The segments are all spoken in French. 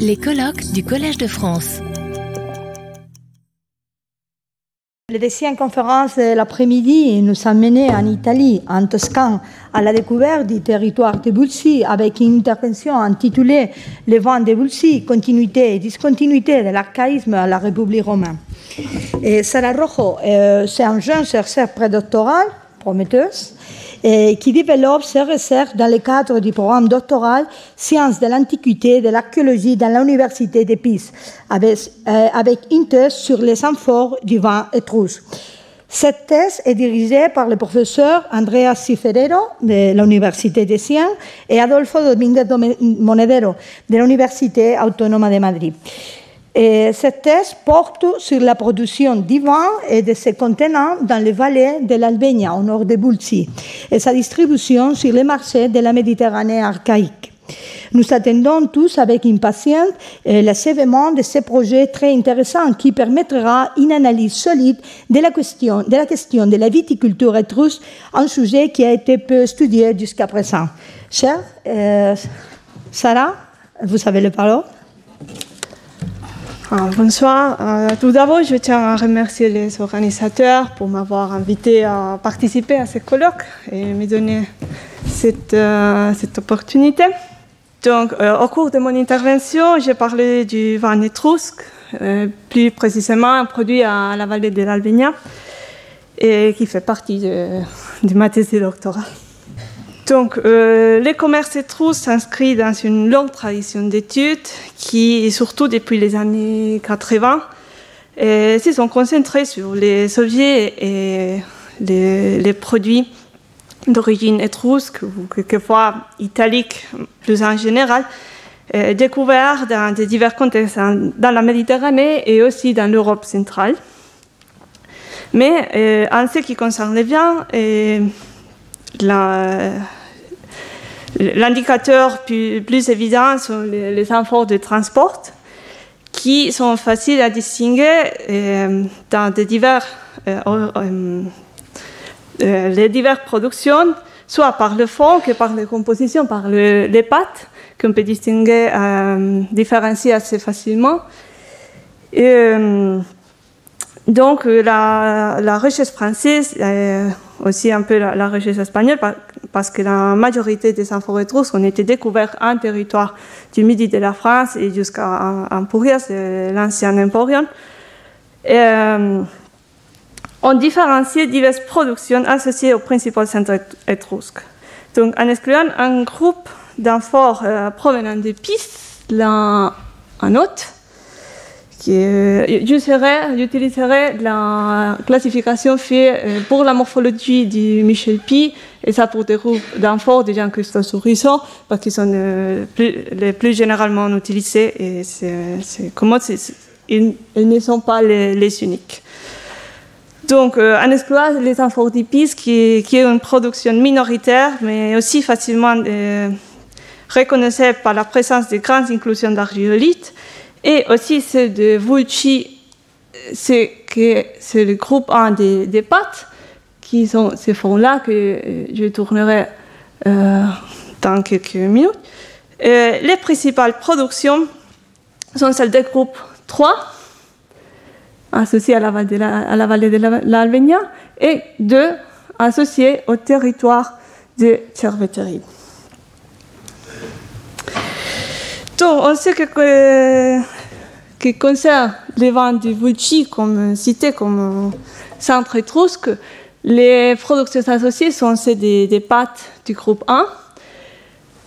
Les colloques du Collège de France. La deuxième conférence de l'après-midi nous a menés en Italie, en Toscane, à la découverte du territoire de Bulsi avec une intervention intitulée Les vents de Bulsi, continuité et discontinuité de l'archaïsme à la République romaine. Et Sarah Rojo, euh, c'est un jeune chercheur prédoctoral, prometteuse, et qui développe ses recherches dans le cadre du programme doctoral Sciences de l'Antiquité et de l'Archéologie dans l'Université de Pise, avec, euh, avec une thèse sur les amphores du vin étrusque. Cette thèse est dirigée par le professeur Andrea Ciferero de l'Université de Sciences et Adolfo Domínguez Monedero de l'Université Autónoma de Madrid. Et cette thèse porte sur la production du et de ses contenants dans les vallées de l'Albénia, au nord de Bulsi, et sa distribution sur les marchés de la Méditerranée archaïque. Nous attendons tous avec impatience l'achèvement de ce projet très intéressant qui permettra une analyse solide de la question de la, question de la viticulture étrusque, un sujet qui a été peu étudié jusqu'à présent. Cher euh, Sarah, vous avez le parole. Ah, bonsoir. Euh, tout d'abord, je tiens à remercier les organisateurs pour m'avoir invité à participer à ce colloque et me donner cette, euh, cette opportunité. Donc, euh, au cours de mon intervention, j'ai parlé du vin étrusque, plus précisément un produit à la vallée de l'Albénia, et qui fait partie de, de ma thèse de doctorat. Donc, euh, les commerces étrusques s'inscrit dans une longue tradition d'études qui, surtout depuis les années 80, se sont concentrés sur les objets et les, produits d'origine étrusque ou quelquefois italique plus en général, euh, découverts dans des divers contextes dans la Méditerranée et aussi dans l'Europe centrale. Mais euh, en ce qui concerne les biens, L'indicateur plus, évident sont les, les de transport qui sont faciles à distinguer euh, dans divers, euh, euh, les diverses productions, soit par le fond que par les compositions, par les pâtes, qu'on peut distinguer, différencier assez facilement. Donc la, la, recherche française, aussi un peu la, recherche espagnole, parce que la majorité des amphores étrusques ont été découverts en territoire du midi de la France et jusqu'à Emporias, l'ancien Emporion. Euh, on différencié diverses productions associées au principal centre étrusque. Donc, en excluant un groupe d'amphores euh, provenant de Pise, l'un en autre, j'utiliserai la classification faite euh, pour la morphologie de Michel Pi et ça pour des groupes d'amphores des gens que horizon parce qu'ils sont euh, les plus généralement utilisés et c'est comment ils, ne sont pas les, uniques. Donc, euh, en excluant les amphores d'Ipis, qui, qui, est une production minoritaire, mais aussi facilement reconnaissable par la présence de grandes inclusions d'argilolites, et aussi ceux de Vulci, c'est le groupe 1 des, des pâtes, qui sont ces fonds-là que euh, je tournerai euh, dans quelques minutes. Euh, les principales productions sont celles du groupe 3, associées à la, vallée de la, vallée de l'Albénia, et 2 associées au territoire de Cerveterie. Donc, on sait que, qui concerne les vins du Vulci, comme cité comme centre étrusque, les productions associées sont celles des, pâtes du groupe 1.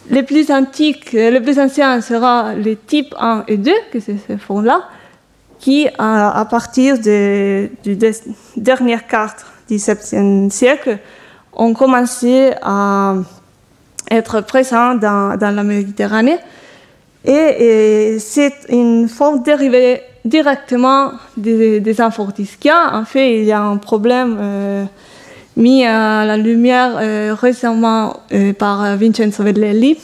Les plus antiques, les plus anciens sera les types 1 et 2, que c'est ce fond-là, qui, à, partir du dernier quart du XVIIe siècle, ont commencé à être présents dans la Méditerranée et, c'est une forme dérivée directement des, des En fait, il y a un problème euh, mis à la lumière euh, récemment euh, par Vincenzo Vellelli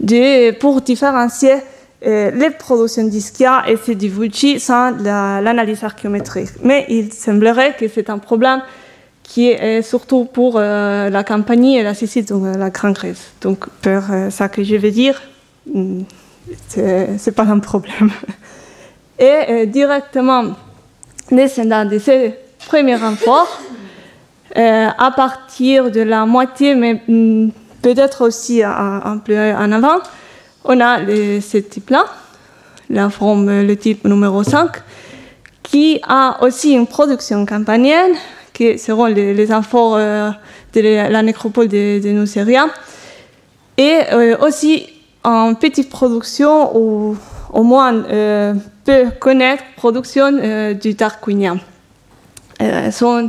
de, pour différencier les productions d'Ischia et celles du Vucci sans l'analyse archéométrique. Mais il semblerait que c'est un problème qui est surtout pour la Campanie et la Sicile, donc la Grande Grèce. Donc, pour ça que je vais dire, c'est pas un problème. Et directement, descendant de ces premiers renforts, à partir de la moitié, mais mm, peut-être aussi un, peu en avant, on a ce type-là, la forme, le type numéro 5, qui a aussi une production campanienne, qui seront les, les amphores de la nécropole de, de et aussi en petite production ou au moins euh, peut connaître production euh, du tarquinien. Euh, sont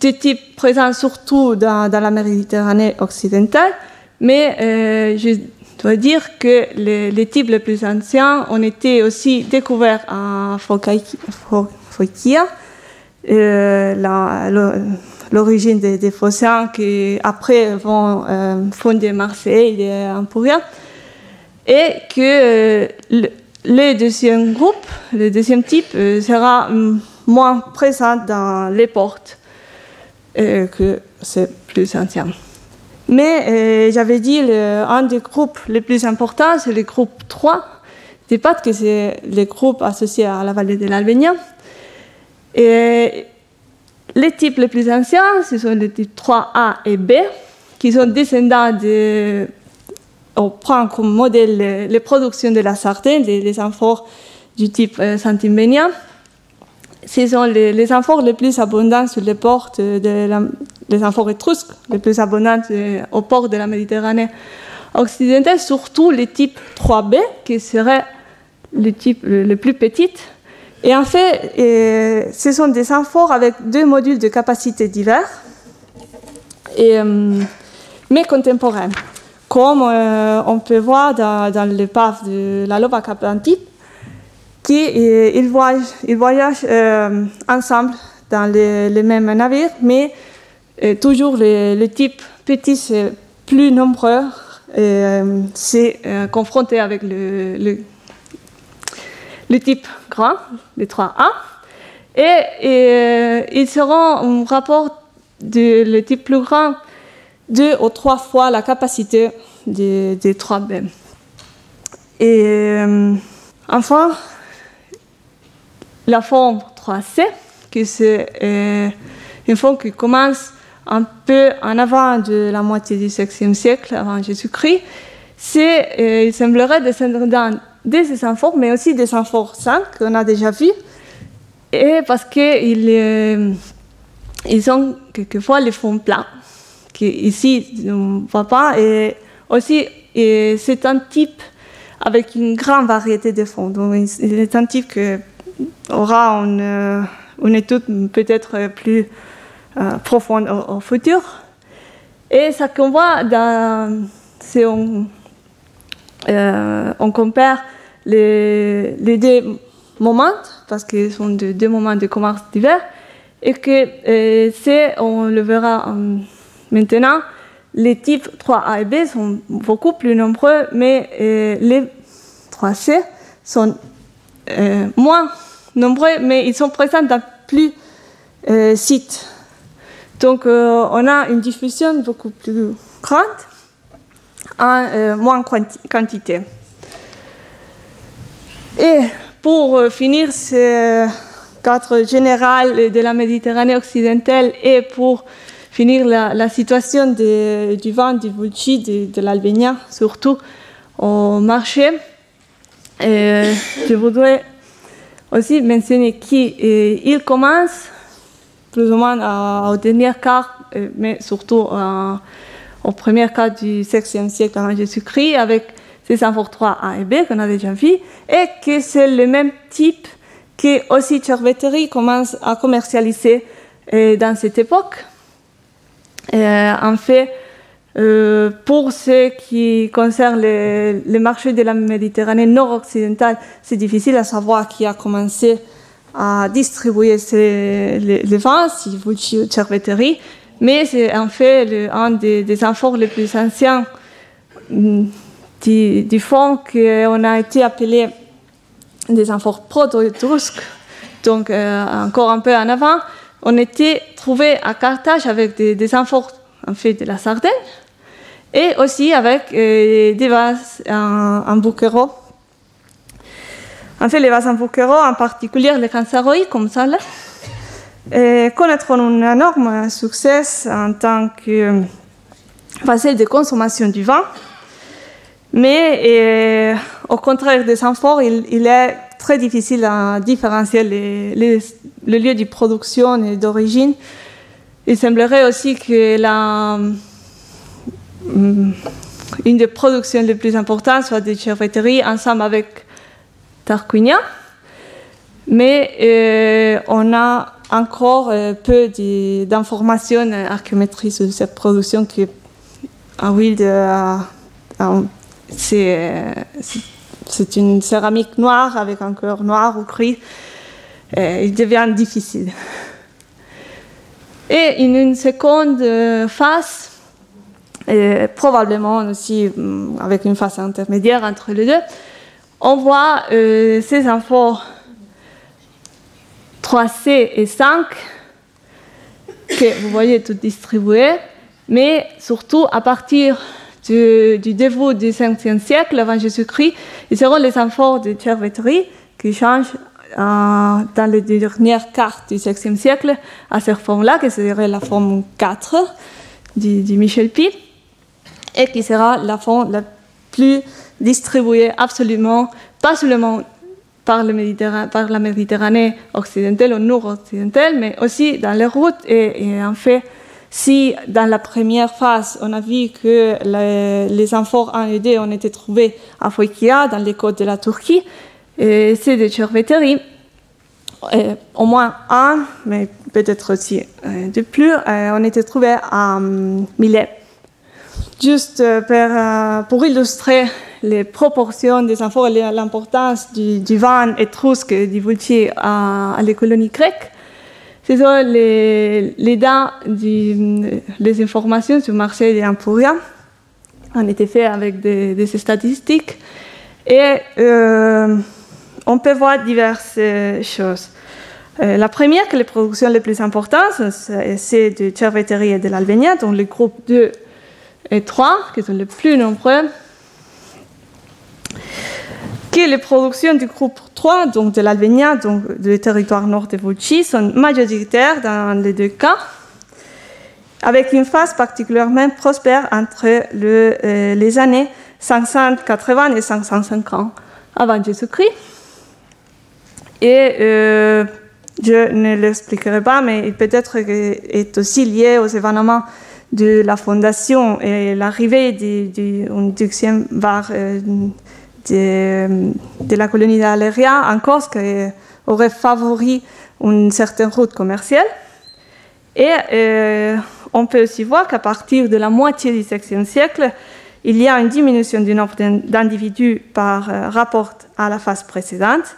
des types présents surtout dans, dans la Méditerranée occidentale, mais euh, je dois dire que les, types les plus anciens ont été aussi découverts en Phocaïa, l'origine des, des qui après vont fonder Marseille et Emporia et que euh, le, deuxième groupe, le deuxième type, euh, sera mm, moins présent dans les portes euh, que c'est plus ancien. Mais j'avais dit un des groupes les plus importants, c'est le groupe 3 des pâtes, que c'est le groupe associé à la vallée de l'Albénia. Et les types les plus anciens, ce sont les types 3A et B, qui sont descendants de on prend comme modèle les, productions de la Sardaigne, les, amphores du type euh, Ce sont les, les, amphores les plus abondants sur les ports de les amphores étrusques les plus abondants euh, au port de la Méditerranée occidentale, surtout le type 3B, qui serait le type le, plus petit. Et en fait, euh, ce sont des amphores avec deux modules de capacité divers, et, euh, mais contemporains comme euh, on peut voir dans, dans l'épave de la Lovac Atlantique, qu'ils voyagent, ils voyagent euh, ensemble dans les, les, mêmes navires, mais euh, toujours le, le, type petit, c'est plus nombreux, c'est confronté avec le, le, le, type grand, le 3A, et, et ils seront en rapport le type plus grand deux ou trois fois la capacité des, des 3B. Et euh, enfin, la forme 3C, qui c'est euh, une forme qui commence un peu en avant de la moitié du 16e siècle avant Jésus-Christ, c'est, euh, il semblerait descendre dans des amphores, mais aussi des amphores 5 qu'on a déjà vu, et parce qu'ils ils ont quelquefois les fonds plats ici on ne voit pas. Et aussi, c'est un type avec une grande variété de fonds. Donc, c'est un type qui aura une, euh, étude peut-être plus euh, profonde au, futur. Et ça qu'on voit, dans, si on, euh, compare les, deux moments, parce qu'ils sont deux moments de commerce divers, et que c'est, on le verra en Maintenant, les types 3A et B sont beaucoup plus nombreux, mais euh, les 3C sont euh, moins nombreux, mais ils sont présents dans plus euh, sites. Donc, on a une diffusion beaucoup plus grande en moins quantité. Et pour finir ce cadre général de la Méditerranée occidentale et pour finir la, situation du vin du Vulci, de, de surtout au marché. Et je voudrais aussi mentionner qu'il commence plus ou moins au dernier quart, euh, mais surtout au premier quart du 16e siècle avant Jésus-Christ, avec ces amphores 3A et B qu'on a déjà vu, et que c'est le même type que aussi Cerveteri commence à commercialiser euh, dans cette époque. Euh, en fait, euh, pour ce qui concerne les, marchés de la Méditerranée nord-occidentale, c'est difficile à savoir qui a commencé à distribuer les, vins, si vous Cerveteri, mais c'est en fait le, un des, des amphores les plus anciens mm, du, du fond qu'on a été appelé des amphores proto-étrusques, donc euh, encore un peu en avant on était trouvé à Carthage avec des, amphores en fait de la Sardaigne et aussi avec euh, des vases en, en En fait, les vases Bouquero, en particulier les canceroïdes comme ça, là, connaîtront un énorme succès en tant que facile de consommation du vin. Mais et, au contraire des amphores, il, est très difficile à différencier les, le lieu de production et d'origine. Il semblerait aussi que la, une des productions les plus importantes soit des charcuteries ensemble avec Tarquinia. Mais euh, on a encore euh, peu d'informations archéométriques sur cette production qui, en huile, euh, une céramique noire avec un cœur noir ou gris. il devient difficile. Et une seconde phase, et probablement aussi avec une phase intermédiaire entre les deux, on voit euh, ces infos 3C et 5 que vous voyez tout distribué, mais surtout à partir du, du début du 5e siècle avant Jésus-Christ, ils seront les amphores de Cervetri qui changent euh, dans les dernières cartes du 16e siècle à cette forme-là, qui serait la forme 4 du, Michel Pi, et qui sera la forme la plus distribuée absolument, pas seulement par, la Méditerranée occidentale ou nord-occidentale, mais aussi dans les routes. Et, en fait, si dans la première phase, on a vu que les, amphores 1 et 2 ont été trouvés à Foikia, dans les côtes de la Turquie, et c'est des chorvéteries, au moins un, mais peut-être aussi euh, de plus, euh, ont été trouvés à euh, Milet. Juste pour, illustrer les proportions des amphores et l'importance du, du, vin étrusque du Vulci à, à les colonies grecques. Ce sont les, du, les informations sur Marseille et Emporia. On été fait avec des, statistiques. Et euh, on peut voir diverses choses. Euh, la première, que les productions les plus importantes, c'est de Cerveteri et de l'Albania, donc les groupes 2 et 3, qui sont les plus nombreux. Que les productions du groupe 3, donc de l'Albania, donc du territoire nord de Volchi, sont majoritaires dans les deux cas, avec une phase particulièrement prospère entre euh, les années 580 et 550 avant Jésus-Christ. Et euh, je ne l'expliquerai pas, mais peut-être est aussi lié aux événements de la fondation et l'arrivée du, du, var euh, de, la colonie d'Aléria en Corse qui aurait favorisé une certaine route commerciale. Et euh, on peut aussi voir qu'à partir de la moitié du XVIe siècle, il y a une diminution du nombre d'individus par euh, rapport à la phase précédente.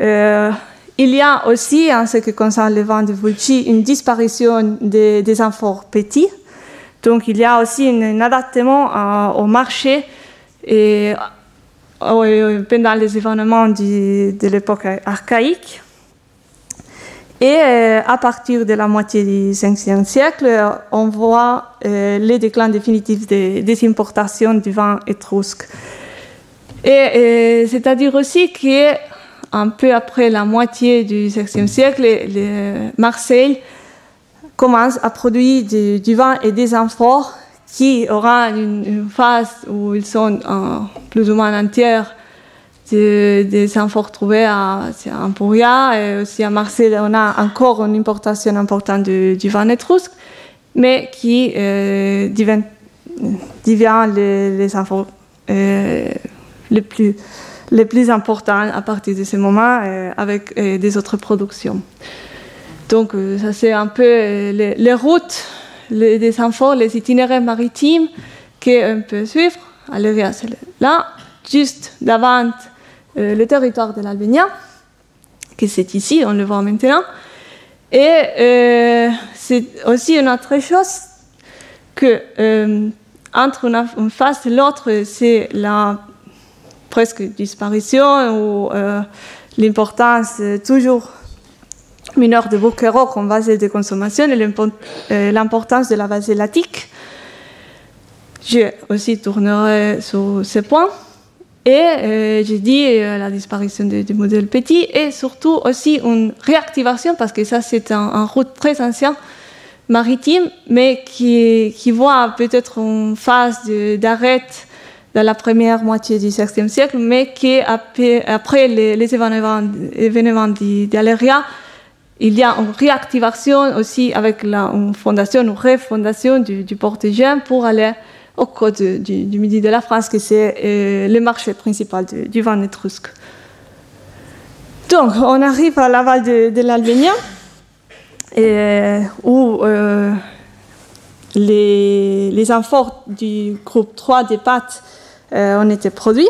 Euh, il y a aussi, en ce qui concerne le vin de Vulci, une disparition des, des amphores petits. Donc, il y a aussi un euh, au marché et pendant les événements de l'époque archaïque. Et euh, à partir de la moitié du XVe siècle, on voit euh, le déclin définitif des, importations du vin étrusque. Et, c'est-à-dire aussi que un peu après la moitié du XVIe siècle, les, Marseille commence à produire du, du, vin et des amphores qui aura une, phase où ils sont en, plus ou moins entières des, des amphores trouvés à, à et aussi à Marseille. On a encore une importation importante du, du vin étrusque, mais qui euh, devient, les, les amphores euh, les plus les importants à partir de ce moment euh, avec euh, des autres productions. Donc euh, ça c'est un peu les routes les, des amphores, les itinéraires maritimes qu'on peut suivre. Aléria, c'est là, juste devant le territoire de l'Albania, que c'est ici, on le voit maintenant. Et euh, c'est aussi une autre chose que euh, entre une, phase et l'autre, c'est la presque disparition ou euh, l'importance toujours mineure de Bocquero comme base de consommation et l'importance de la base lactique. Je aussi tournerai sur ces points. Et j'ai dit la disparition du modèle petit et surtout aussi une réactivation, parce que ça c'est un, route très ancien maritime, mais qui, qui voit peut-être une phase d'arrêt dans la première moitié du XVIe siècle, mais qui, après, après les, les, événements d'Aléria, il y a une réactivation aussi avec la, fondation, une refondation du, du pour aller au côte du, midi de la France, qui c'est euh, le marché principal du, vin étrusque. Donc, on arrive à l'aval de, de l'Albénia et, où euh, les, les amphores du groupe 3 des pâtes euh, ont été produits.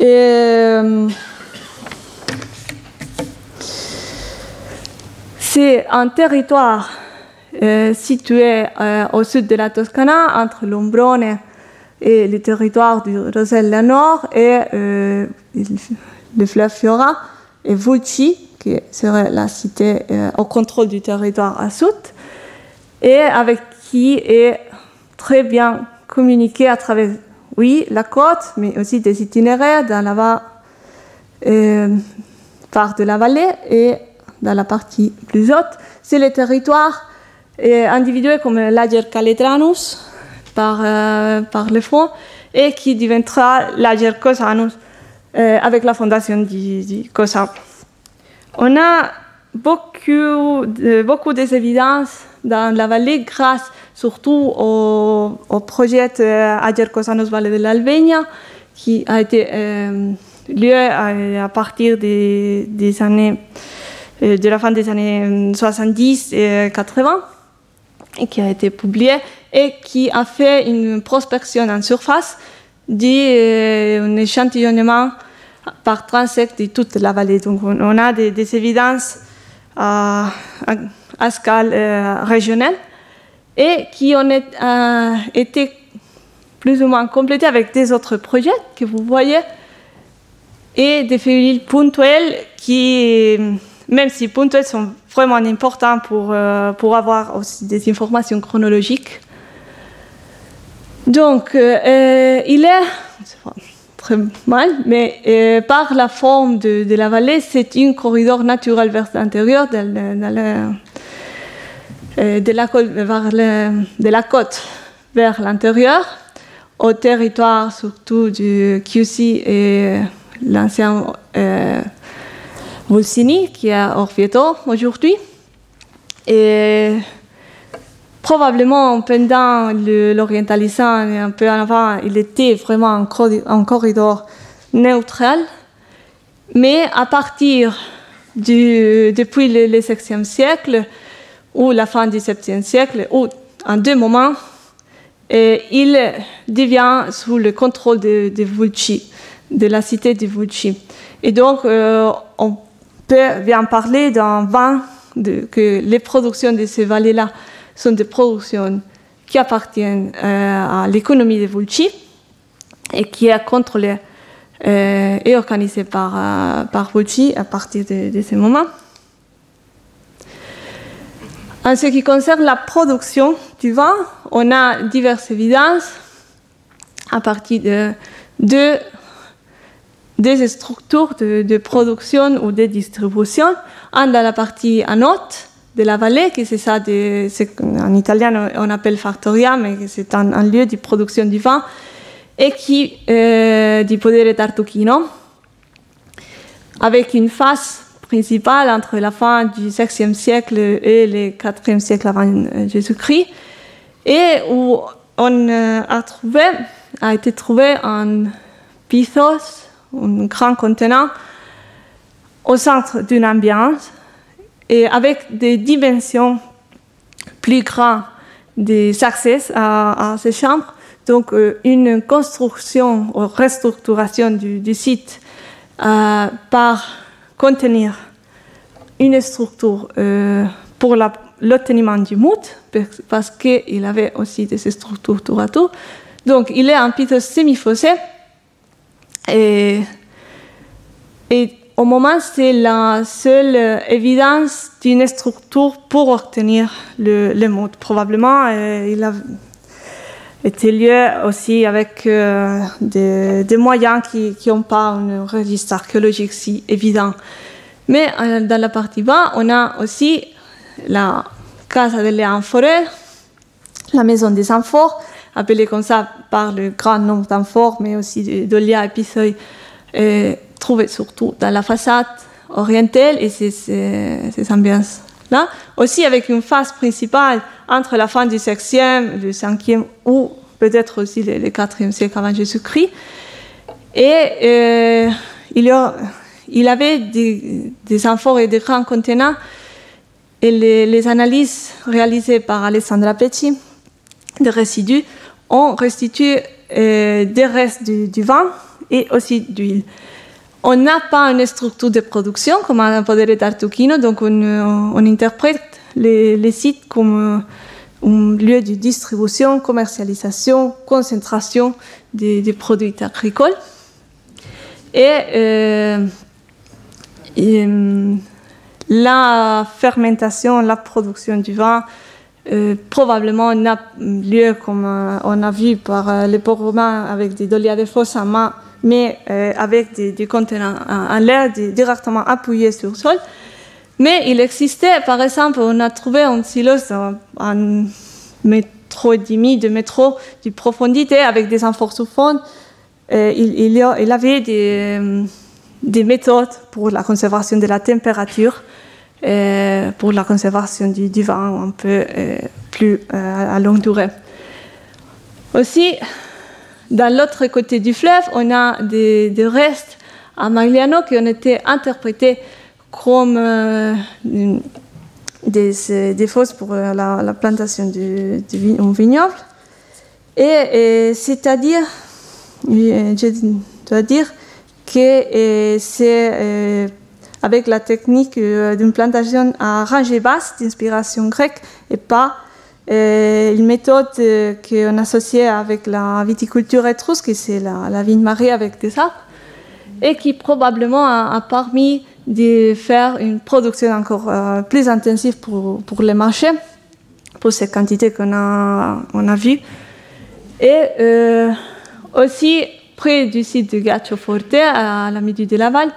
Et, c'est un territoire euh, situé euh, au sud de la Toscana, entre l'Ombrone et le territoire du Rosella Nord et euh, le fleuve Fiora et Vulci, qui serait la cité au contrôle du territoire à sud, et avec qui est très bien communiqué à travers, oui, la côte, mais aussi des itinéraires dans la part de la vallée et dans la partie plus haute. C'est le territoire euh, individué comme l'Ager Caletranus par, euh, le fond et qui deviendra l'Ager Cosanus euh, avec la fondation du, du COSA. On a beaucoup, beaucoup d'évidences dans la vallée grâce surtout au, projet Ager Cosanos Vallée de l'Albénia qui a été lieu à, partir des, des, années de la fin des années 70 et 80 et qui a été publié et qui a fait une prospection en surface d'un échantillonnement par transect de toute la vallée. Donc on, a des, évidences à, à, à scale euh, régionale et qui ont euh, été plus ou moins complétés avec des autres projets que vous voyez et des feuilles ponctuelles qui, même si ponctuelles, sont vraiment importants pour, euh, pour avoir aussi des informations chronologiques. Donc, euh, il est très mal, mais euh, par la forme de, la vallée, c'est un corridor naturel vers l'intérieur de, euh, de la côte vers l'intérieur, au territoire surtout du QC et l'ancien Vulsini, qui est Orvieto aujourd'hui. Et probablement pendant l'orientalisation et un peu avant, il était vraiment un, corridor neutral. Mais à partir du, depuis le, le 16e siècle ou la fin du 7e siècle, ou en deux moments, il devient sous le contrôle de, de Vulci, de la cité de Vulci. Et donc, euh, on peut bien parler d'un vin, que les productions de ces vallées-là sont des productions qui appartiennent euh, à l'économie de Vulci et qui est contrôlée euh, et organisée par, euh, par Vulci à partir de, de ce moment. En ce qui concerne la production du vin, on a diverses évidences à partir de des structures de, production ou de distribution. Un dans la partie à de la vallée, qui c'est ça, de, en italien on appelle factoria, mais c'est un, un, lieu de production du vin, et qui euh, du podere tartucchino, avec une face principale entre la fin du 6e siècle et le 4e siècle avant Jésus-Christ, et où on a trouvé, a été trouvé un pithos, un grand contenant au centre d'une ambiance et avec des dimensions plus grandes des accès à, ces chambres. Donc, euh, une construction ou restructuration du, site euh, par contenir une structure euh, pour l'obteniment du mout, parce qu'il avait aussi des structures tour à tour. Donc, il est un pitot semi-fossé. Et, au moment, c'est la seule évidence d'une structure pour obtenir le, le. Probablement, euh, il a, était lieu aussi avec des, des, moyens qui n'ont pas un registre archéologique si évident. Mais dans la partie bas, on a aussi la Casa delle Amphores, la maison des amphores, appelée comme ça par le grand nombre d'amphores, mais aussi d'Olia et euh, trouvée surtout dans la façade orientale et ces, ces, ambiances-là. Aussi avec une face principale entre la fin du 6e, du 5e ou peut-être aussi le, 4e siècle avant Jésus-Christ. Et euh, il, y a, il avait des, amphores et des grands contenants et les, analyses réalisées par Alessandra Pecci des résidus ont restitué euh, des restes du, vin et aussi d'huile. On n'a pas une structure de production comme un podere d'Artuquino, donc on, interprète les, sites comme un lieu de distribution, commercialisation, concentration des, produits agricoles. Et, euh, et la fermentation, la production du vin, euh, probablement n'a lieu comme euh, on a vu par euh, les ports romains avec des dolia de main, mais avec des, contenants en, l'air directement appuyés sur le sol. Mais il existait, par exemple, on a trouvé un silo en métro et demi de métro de profondité avec des amphores sous fond. Il, il, avait des méthodes pour la conservation de la température euh, pour la conservation du, vin un peu euh, plus euh, à longue durée. Aussi, dans l'autre côté du fleuve, on a des, restes à Magliano qui ont été interprétés comme des, des, fosses pour la, plantation du, vignoble. Et, c'est-à-dire, je dois dire que c'est avec la technique euh, d'une plantation à rangée basse d'inspiration grecque et pas euh, une méthode euh, qu'on associait avec la viticulture étrusque, c'est la, la vigne marie avec des arbres, et qui probablement a, permis de faire une production encore plus intensive pour, les marchés, pour ces quantités qu'on a, on a vues. Et aussi, près du site de Gaccio Forte, à la midi de Laval,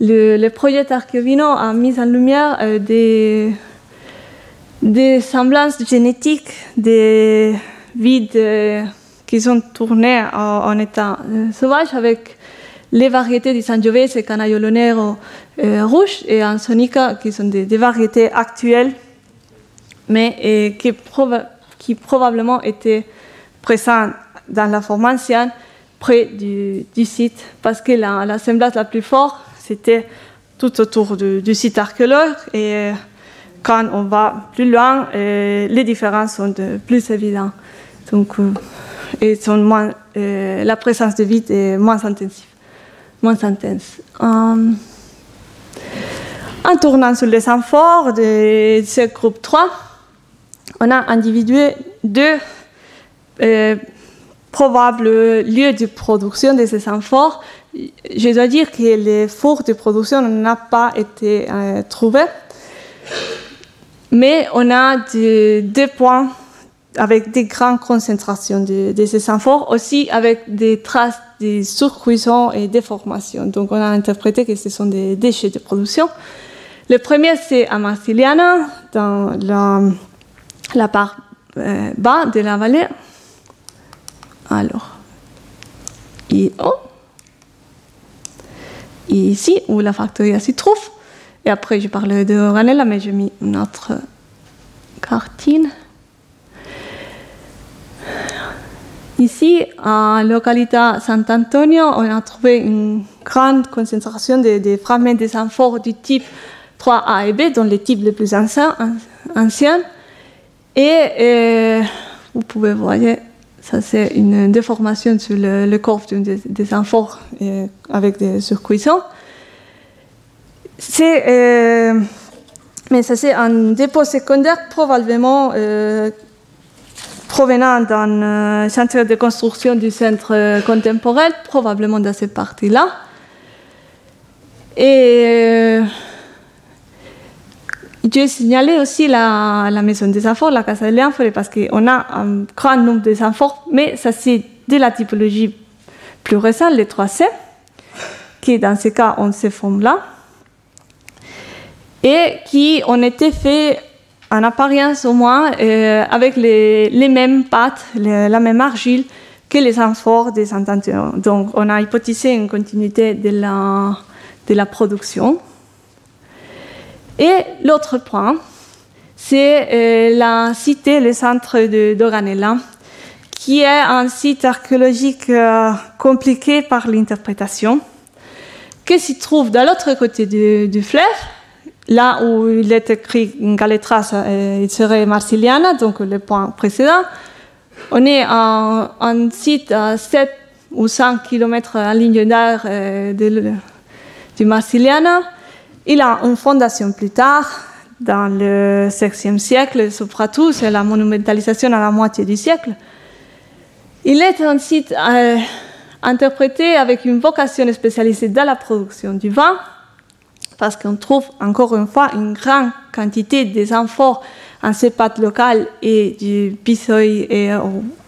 le, projet Archivino a mis en lumière euh, des, semblances génétiques des vides euh, qui sont tournées en, état euh, sauvage avec les variétés du Sangiovese, Canaiolo Nero rouge et Ansonica qui sont des, variétés actuelles mais qui, qui, probablement étaient présentes dans la forme ancienne près du, site parce que la, la semblance la plus forte c'était tout autour du, site archéologique. Et euh, quand on va plus loin, euh, les différences sont plus évidentes. Donc, euh, et sont moins, la présence de vide est moins moins intense. en tournant sur les amphores de ce groupe 3, on a individué deux probables lieux de production de ces amphores je dois dire que les fours de production n'ont pas été euh, trouvés, mais on a deux points avec des grandes concentrations de, ces amphores, aussi avec des traces de surcuisson et déformation. Donc on a interprété que ce sont des déchets de production. Le premier, c'est à Marciliana, dans la, la part euh, bas de la vallée. Alors, et oh, ici, où la factory s'y trouve. Et après, je parlais de Ranella, mais j'ai mis une autre cartine. Ici, en localité Sant'Antonio, on a trouvé une grande concentration de, fragments des amphores du type 3A et B, dont les types les plus anciens. Et, et vous pouvez voir ça, c'est une déformation sur le, corps des, des amphores euh, avec des surcuissons. C'est, euh, mais ça, c'est un dépôt secondaire probablement euh, provenant d'un centre de construction du centre contemporain, probablement dans cette partie-là. Et je signalé aussi la, maison des enfants, la Casa de l'Enfant, parce qu'on a un grand nombre d'enfants, mais ça c'est de la typologie plus récente, les 3C, qui dans ce cas ont ces formes-là, et qui ont été faits en apparence au moins euh, avec les, mêmes pâtes, les, la même argile que les amphores des intentions. Donc on a hypothisé une continuité de la production. Et l'autre point, c'est euh, la cité, le centre de d'Oranella, qui est un site archéologique euh, compliqué par l'interprétation, qui se trouve de l'autre côté du, fleuve, là où il est écrit Galetras, euh, il serait Marsiliana, donc le point précédent. On est en un site à 7 ou 5 km en ligne d'air du Marsiliana. Il a une fondation plus tard, dans le 16e siècle, surtout, c'est la monumentalisation à la moitié du siècle. Il est un site euh, interprété avec une vocation spécialisée dans la production du vin, parce qu'on trouve encore une fois une grande quantité des amphores en cépate local et du pissoy et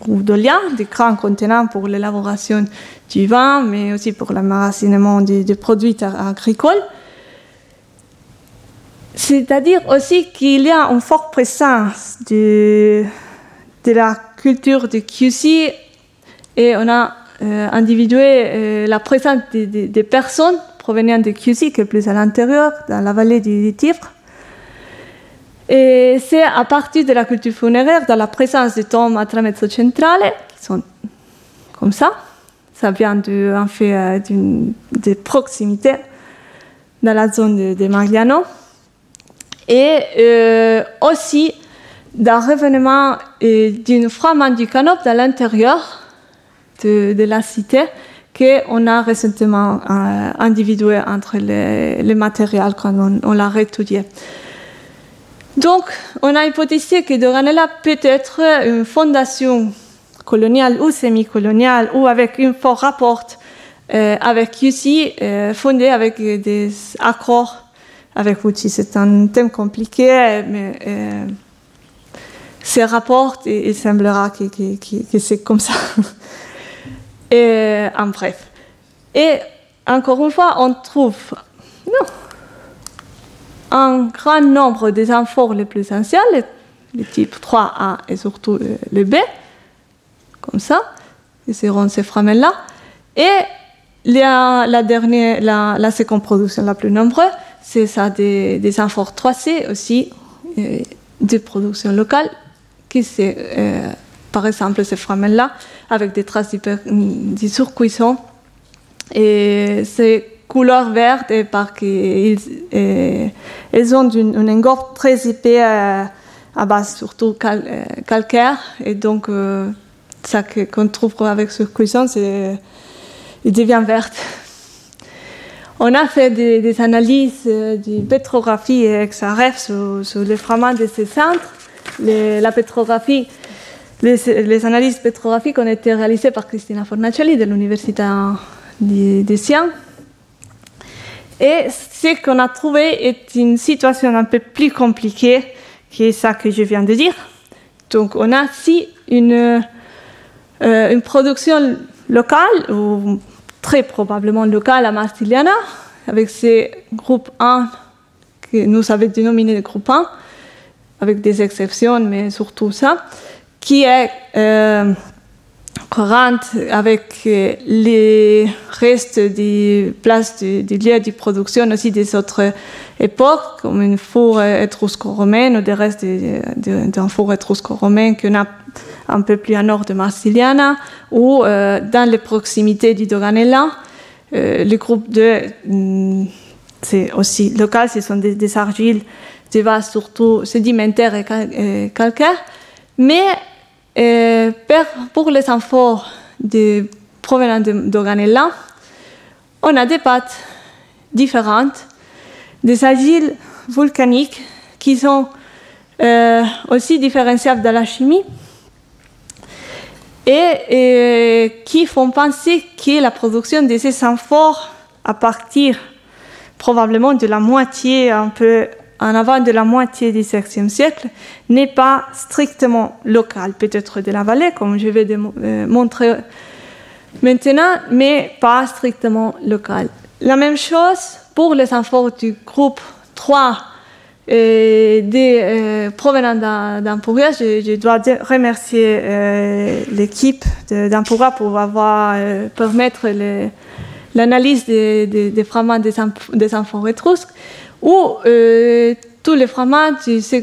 ou d'olia, des grands contenants pour l'élaboration du vin, mais aussi pour l'emmagasinement des produits agricoles. C'est-à-dire aussi qu'il y a une forte présence de, la culture de QC et on a euh, individué euh, la présence des de, personnes provenant de QC qui est plus à l'intérieur, dans la vallée du Tibre. Et c'est à partir de la culture funéraire, de la présence des tombes à tramezzo centrale, qui sont comme ça. Ça vient de, en fait, euh, de proximité dans la zone de, de Magliano. Et euh, aussi d'un revenant et d'un fragment du canop dans l'intérieur de, la cité qu'on a récemment euh, individué entre les, les matériaux quand on, l'a étudié. Donc, on a hypothétisé que Doranella peut être une fondation coloniale ou semi-coloniale ou avec un fort rapport euh, avec ici, euh, fondée avec des accords avec Wuchi. C'est un thème compliqué, mais euh, ces rapports, il, semblera que, c'est comme ça. et, en bref. Et encore une fois, on trouve un grand nombre des amphores les plus anciens, les, les types 3A et surtout le B, comme ça, et seront ces framels-là. Et la, dernière, la seconde production la plus nombreuse, c'est ça des, des amphores 3C aussi, euh, de production locale, qui c'est, euh, par exemple, ces framels-là, avec des traces de surcuisson. Et c'est couleur verte et parce qu'ils ils ont une, une très épais à, base surtout cal, euh, calcaire. Et donc, euh, ça qu'on trouve avec surcuisson, c'est, il devient verte. On a fait des, des analyses euh, de pétrographie XRF sur, sur les fragments de ces centres. Les, la pétrographie, les, analyses pétrographiques ont été réalisées par Cristina Fornacelli de l'Université de, de Sciences. Et ce qu'on a trouvé est une situation un peu plus compliquée que ça que je viens de dire. Donc on a ici une, euh, production locale très probablement locale à Martiliana, avec ces groupes 1 que nous avons dénominé le groupe 1, avec des exceptions, mais surtout ça, qui est euh, courante avec les restes des places des de lieux de production aussi des autres époques, comme une four étrusco-romaine ou des restes d'un four étrusco-romain qu'on a un peu plus à nord de Marsiliana, ou euh, dans les proximités du Doganella. Euh, le groupe 2, mm, c'est aussi local, ce sont des, des argiles de base surtout sédimentaires et calcaires, mais euh, pour les enfants de, provenant d'Oganella, on a des pâtes différentes, des argiles volcaniques qui sont euh, aussi différenciables dans la chimie et, et, qui font penser que la production de ces amphores à partir probablement de la moitié un peu en avant de la moitié du XVIe siècle n'est pas strictement local, peut-être de la vallée, comme je vais euh, montrer maintenant, mais pas strictement local. La même chose pour les infos du groupe 3 et des, euh, provenant d'Ampura. Je, dois remercier euh, l'équipe d'Ampura pour avoir euh, permettre l'analyse des, des, des, fragments des, des enfants étrusques, où euh, tous les fragments de ce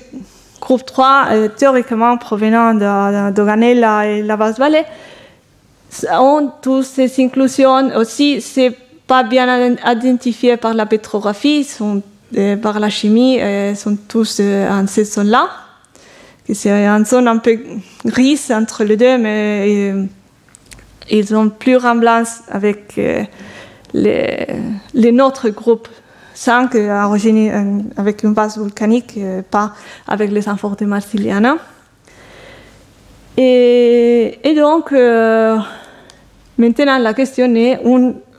groupe 3, euh, théoriquement provenant de, de Ganella et la basse vallée, ont toutes ces inclusions aussi, c'est pas bien identifié par la pétrographie, sont euh, par la chimie sont tous en cette zone-là. C'est une zone un peu grise entre les deux, mais ils ont plus remblance avec les, les notre groupe 5 à origine avec une base volcanique, pas avec les amphores de Marsiliana. Et, donc, euh, maintenant, la question est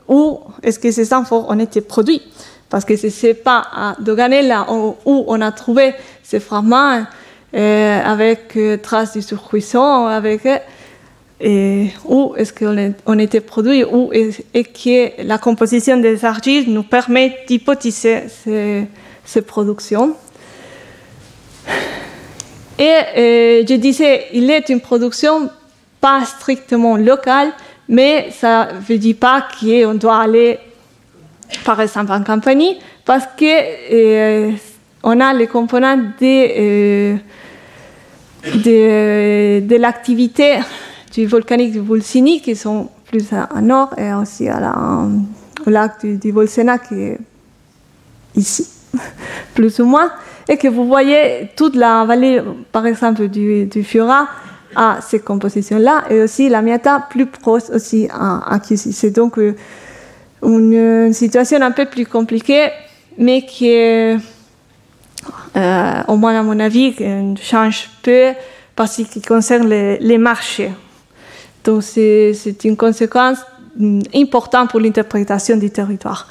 où, est-ce que ces amphores ont été produits? Parce que ce n'est pas à Doganella où on a trouvé ces fragments euh, avec euh, traces de surcuisson, avec euh, où est-ce qu'on on était produit, où et que la composition des argiles nous permet d'hypothéser ces, ces, productions. Et euh, je disais, il est une production pas strictement locale, mais ça ne veut dire pas qu'on doit aller par exemple en compagnie, parce que euh, on a les composants euh, de, de l'activité du volcanique du Volsini qui sont plus à, nord et aussi à la, au lac du, du Volsena qui est ici, plus ou moins, et que vous voyez toute la vallée, par exemple, du, du Fiora à ces compositions-là, et aussi la Miata plus proche aussi à, à C'est donc euh, une situation un peu plus compliquée, mais qui est, euh, au moins à mon avis, change peu parce qu'il concerne les, les, marchés. Donc c'est une conséquence mm, importante pour l'interprétation du territoire.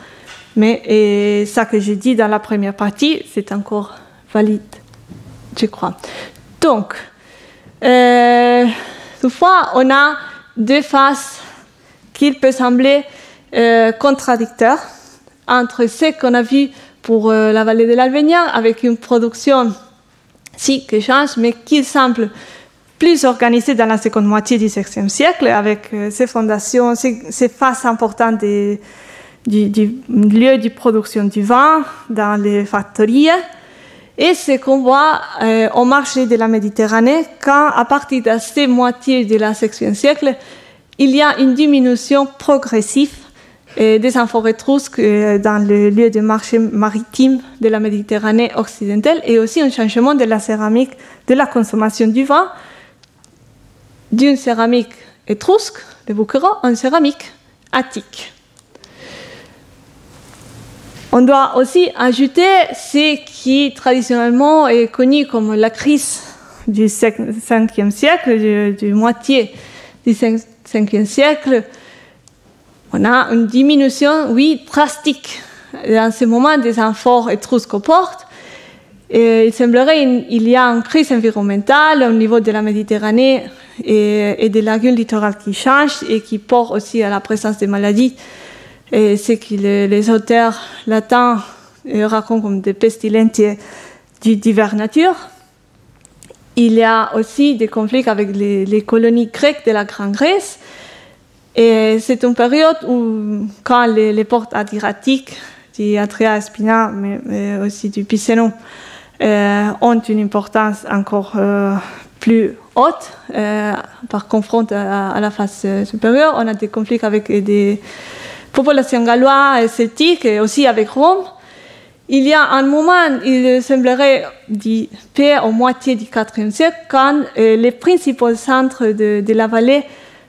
Mais ça que j'ai dit dans la première partie, c'est encore valide, je crois. Donc, euh, toutefois, on a deux faces qu'il peut sembler euh, contradicteur entre ce qu'on a vu pour euh, la vallée de l'Albénia, avec une production, si, qui change, mais qui semble plus organisée dans la seconde moitié du XVIe siècle, avec euh, ces fondations, ces, ces phases importantes du, lieu de production du vin dans les factories. Et ce qu'on voit euh, au marché de la Méditerranée, quand à partir de ces moitiés de la XVIe siècle, il y a une diminution progressive et des amphores dans le lieu de marché maritime de la Méditerranée occidentale et aussi un changement de la céramique, de la consommation du vin, d'une céramique étrusque, de Bouquereau, en céramique attique. On doit aussi ajouter ce qui traditionnellement est connu comme la crise du 5e siècle, du, moitié du 5e siècle, on a une diminution, oui, drastique dans ce moment des amphores étrusques aux portes. Et il semblerait qu'il y a une crise environnementale au niveau de la Méditerranée et, et des lagunes littorales qui changent et qui portent aussi à la présence des maladies. Et ce que les, les auteurs latins racontent comme des pestilentes du divers nature. Il y a aussi des conflits avec les, colonies grecques de la Grande Grèce et c'est une période où, quand les, portes adiratiques du Atria Espina, mais, mais, aussi du Picénon, euh, ont une importance encore euh, plus haute, euh, par confront à, la face supérieure, on a des conflits avec des populations galloises et celtiques, et aussi avec Rome. Il y a un moment, il semblerait, du paix au moitié du IVe siècle, quand les principaux centres de, la vallée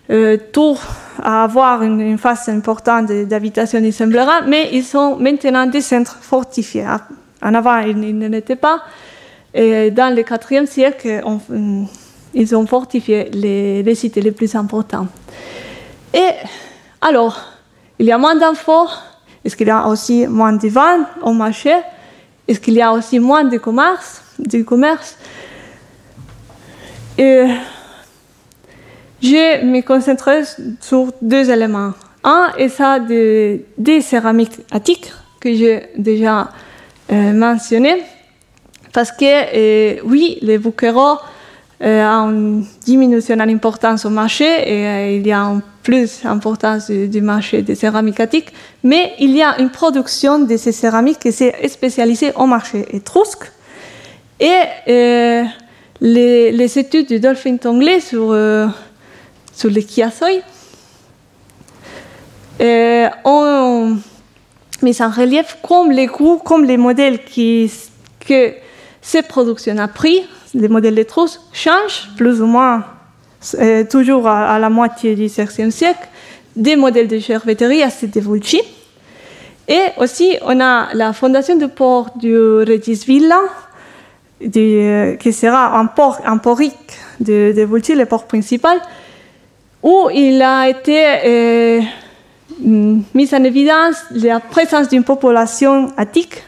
euh, tournent à avoir une, une phase importante d'habitation, il semblera, mais ils sont maintenant des centres fortifiés. En avant, ils, ils n'étaient pas. Et dans le IVe siècle, on, ils ont fortifié les, les, sites les plus importants. Et alors, il y a moins d'infos, est-ce qu'il y a aussi moins de vent au marché? Est-ce qu'il y a aussi moins de commerce, du commerce? Et je me concentrerai sur deux éléments. Un est ça de, des céramiques attiques que j'ai déjà euh, mentionné. Parce que, euh, oui, les bouquereaux euh, ont une diminution en importance au marché et euh, il y a une plus importance du, du, marché des céramiques attiques, mais il y a une production de ces céramiques qui s'est spécialisée au marché étrusque. Et euh, les, études de Dolphin Tongley sur, euh, sur les chiassoi ont mis en relief comme les coûts, comme les modèles que ces productions ont pris, les modèles de trousses, changent plus ou moins euh, toujours à, la moitié du XVIe siècle, des modèles de gerveterie à Volchi. Et aussi, on a la fondation du port du Regis Villa, du, euh, qui sera un port emporique de, de Volchi, le port principal, où il a été euh, mis en évidence la présence d'une population attique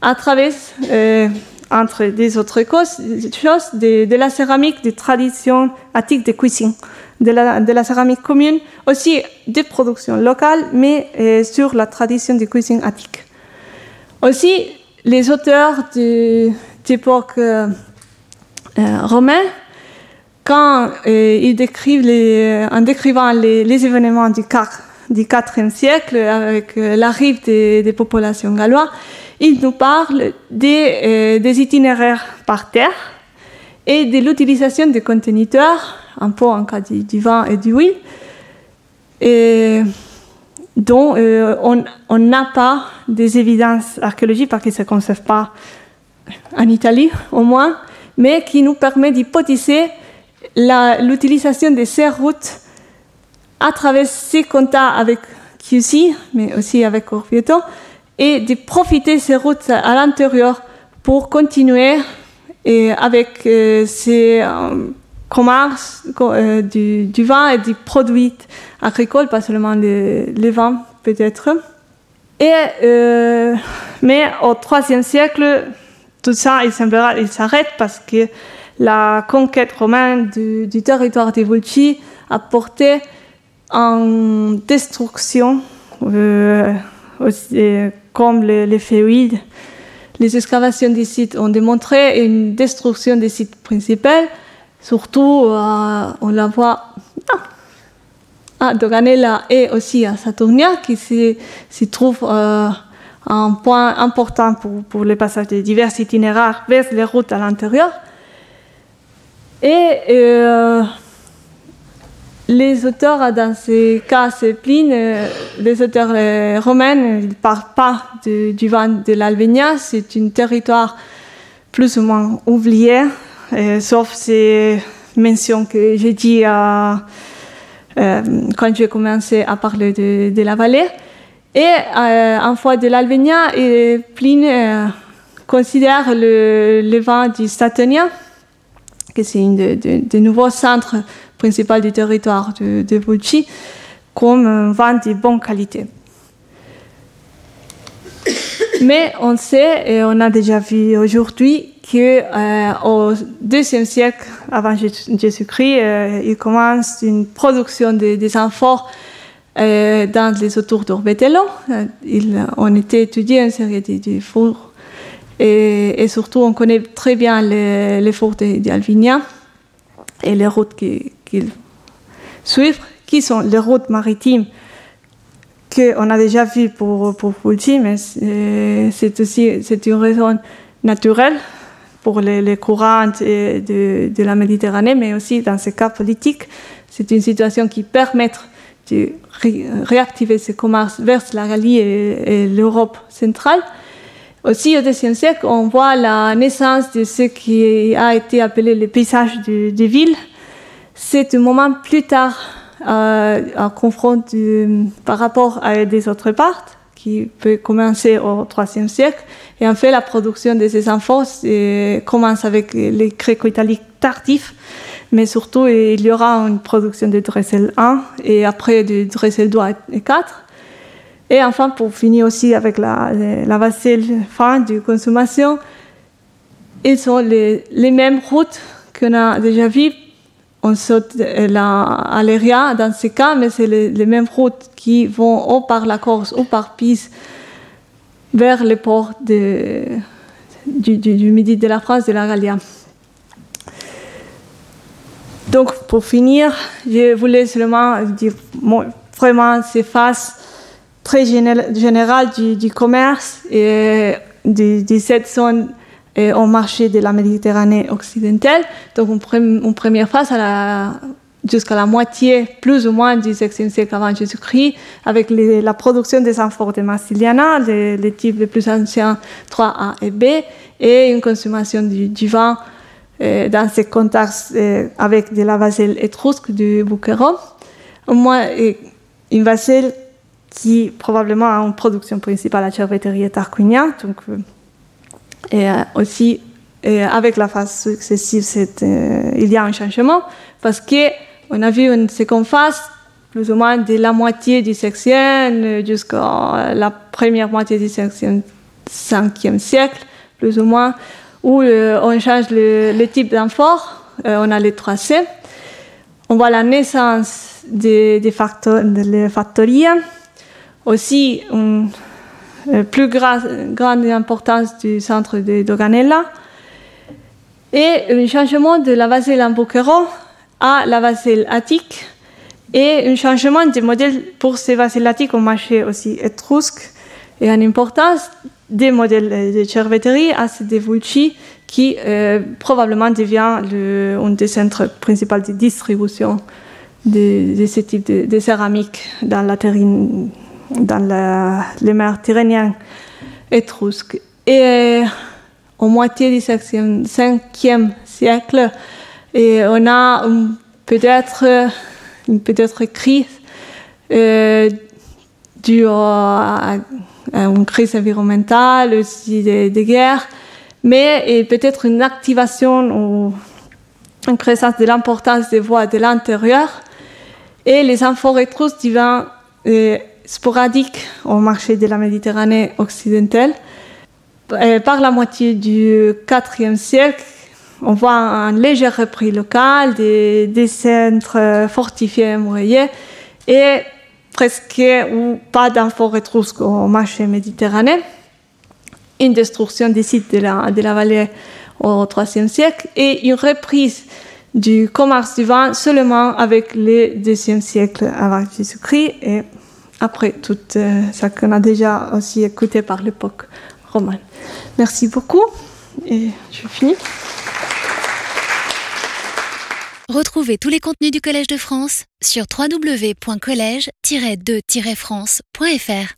à travers, euh, entre des autres choses, de, la céramique, des traditions attiques de cuisine, de la, céramique commune, aussi des productions locales, mais euh, sur la tradition de cuisine attique. Aussi, les auteurs d'époque euh, romaine, quand ils décrivent les, en décrivant les, événements du CAC du IVe siècle, avec l'arrivée des, populations galloises, il nous parle des, euh, des itinéraires par terre et de l'utilisation des conteniteurs, un peu en cas du, du vin et du huile, dont euh, on n'a pas des évidences archéologiques parce qu'ils ne se conservent pas en Italie au moins, mais qui nous permet d'hypothéser l'utilisation de ces routes à travers ces contacts avec QC, mais aussi avec Orvieto, et de profiter de ces routes à l'intérieur pour continuer et avec euh, ces euh, commerces euh, du, vin et des produits agricoles, pas seulement les, les vins peut-être. Euh, mais au IIIe siècle, tout ça, il semblera, il s'arrête parce que la conquête romaine du, territoire des Volchi a porté en destruction, euh, aussi, comme les, les. Les excavations des sites ont démontré une destruction des sites principaux, surtout euh, on la voit à Doganella et aussi à Saturnia, qui s'y trouve euh, un point important pour, le passage de divers itinéraires vers les routes à l'intérieur. Et euh, les auteurs, dans ces cas, c'est Pline, euh, les auteurs euh, romains, ils ne parlent pas du vin de l'Albénia, c'est un territoire plus ou moins oublié, euh, sauf ces mentions que j'ai dit euh, quand j'ai commencé à parler de, la vallée. Et en fois de l'Albénia, Pline considère le, le, vin du Saturnia, que c'est un des de, de nouveaux centres principal du territoire de, de comme un vin de bonne qualité. Mais on sait, et on a déjà vu aujourd'hui, qu'au euh, deuxième siècle avant Jésus-Christ, euh, il commence une production de, des amphores euh, dans les autours d'Orbetello. on était étudié une série de, fours et, surtout on connaît très bien les, les fours et les routes qui, qu'ils suivent, qui sont les routes maritimes qu'on a déjà vues pour, pour mais c'est aussi une raison naturelle pour les, les courants de, la Méditerranée, mais aussi dans ce cas politique, c'est une situation qui permet de ré, réactiver ce commerce vers la Galie et l'Europe centrale. Aussi, au XIe siècle, on voit la naissance de ce qui a été appelé le paysage de, de ville, c'est un moment plus tard euh, à confronter par rapport à des autres parts qui peut commencer au IIIe siècle. Et en fait, la production de ces enfants commence avec les gréco-italiques tardifs, mais surtout, il y aura une production de Dressel 1 et après de Dressel 2 et 4. Et enfin, pour finir aussi avec la, la vaisselle fin de consommation, ils sont les, mêmes routes qu'on a déjà vues. On saute la, à l'Eria dans ces cas, mais c'est les, mêmes routes qui vont ou par la Corse ou par Pise vers les ports du, du, midi de la France, de la Gallia. Donc, pour finir, je voulais seulement dire vraiment ces phases très générales du, commerce et de, de cette zone au marché de la Méditerranée occidentale. Donc, une, première phase jusqu'à la moitié, plus ou moins, du 16e siècle avant Jésus-Christ, avec la production des amphores de Massiliana, les, types les plus anciens 3A et B, et une consommation du, vin euh, dans ces contacts euh, avec de la vaselle étrusque du Bouqueron. Moins, une vaselle qui probablement a une production principale à Cerveterie Tarquinia, donc euh, et aussi et avec la phase successive, euh, il y a un changement parce que on a vu une seconde phase plus ou moins de la moitié du 16e jusqu'à la première moitié du 5e siècle, plus ou moins, où euh, on change le, type d'amphore, euh, on a les 3C. On voit la naissance des, des factor, de factories, aussi une plus gra grande importance du centre de Doganella, et un changement de la vaselle en Bouqueron à la vaselle attique, et un changement de modèle pour ces vaselles attiques au marché aussi étrusque, et en importance des modèles de cerveterie à ces Vulci qui euh, probablement devient un des centres principaux de distribution de, de ce type de, de, céramique dans la terrine, dans la, les mers tyrrhéniennes étrusques. Et euh, au moitié du 5e siècle, on a peut-être une peut-être crise euh, à, une crise environnementale, aussi des de guerres, mais peut-être une activation ou une présence de l'importance des voies de l'intérieur et les amphores étrusques deviennent euh, sporadiques au marché de la Méditerranée occidentale. Et par la moitié du IVe siècle, on voit un léger repris local des, centres fortifiés muraillés et presque ou pas étrusques au marché méditerranéen une destruction des sites de la, vallée au IIIe siècle et une reprise du commerce du vin seulement avec le deuxième siècle avant Jésus-Christ et après tout euh, ça qu'on a déjà aussi écouté par l'époque romane. Merci beaucoup et je finis. Retrouvez tous les contenus du Collège de France sur www.colège-2-france.fr.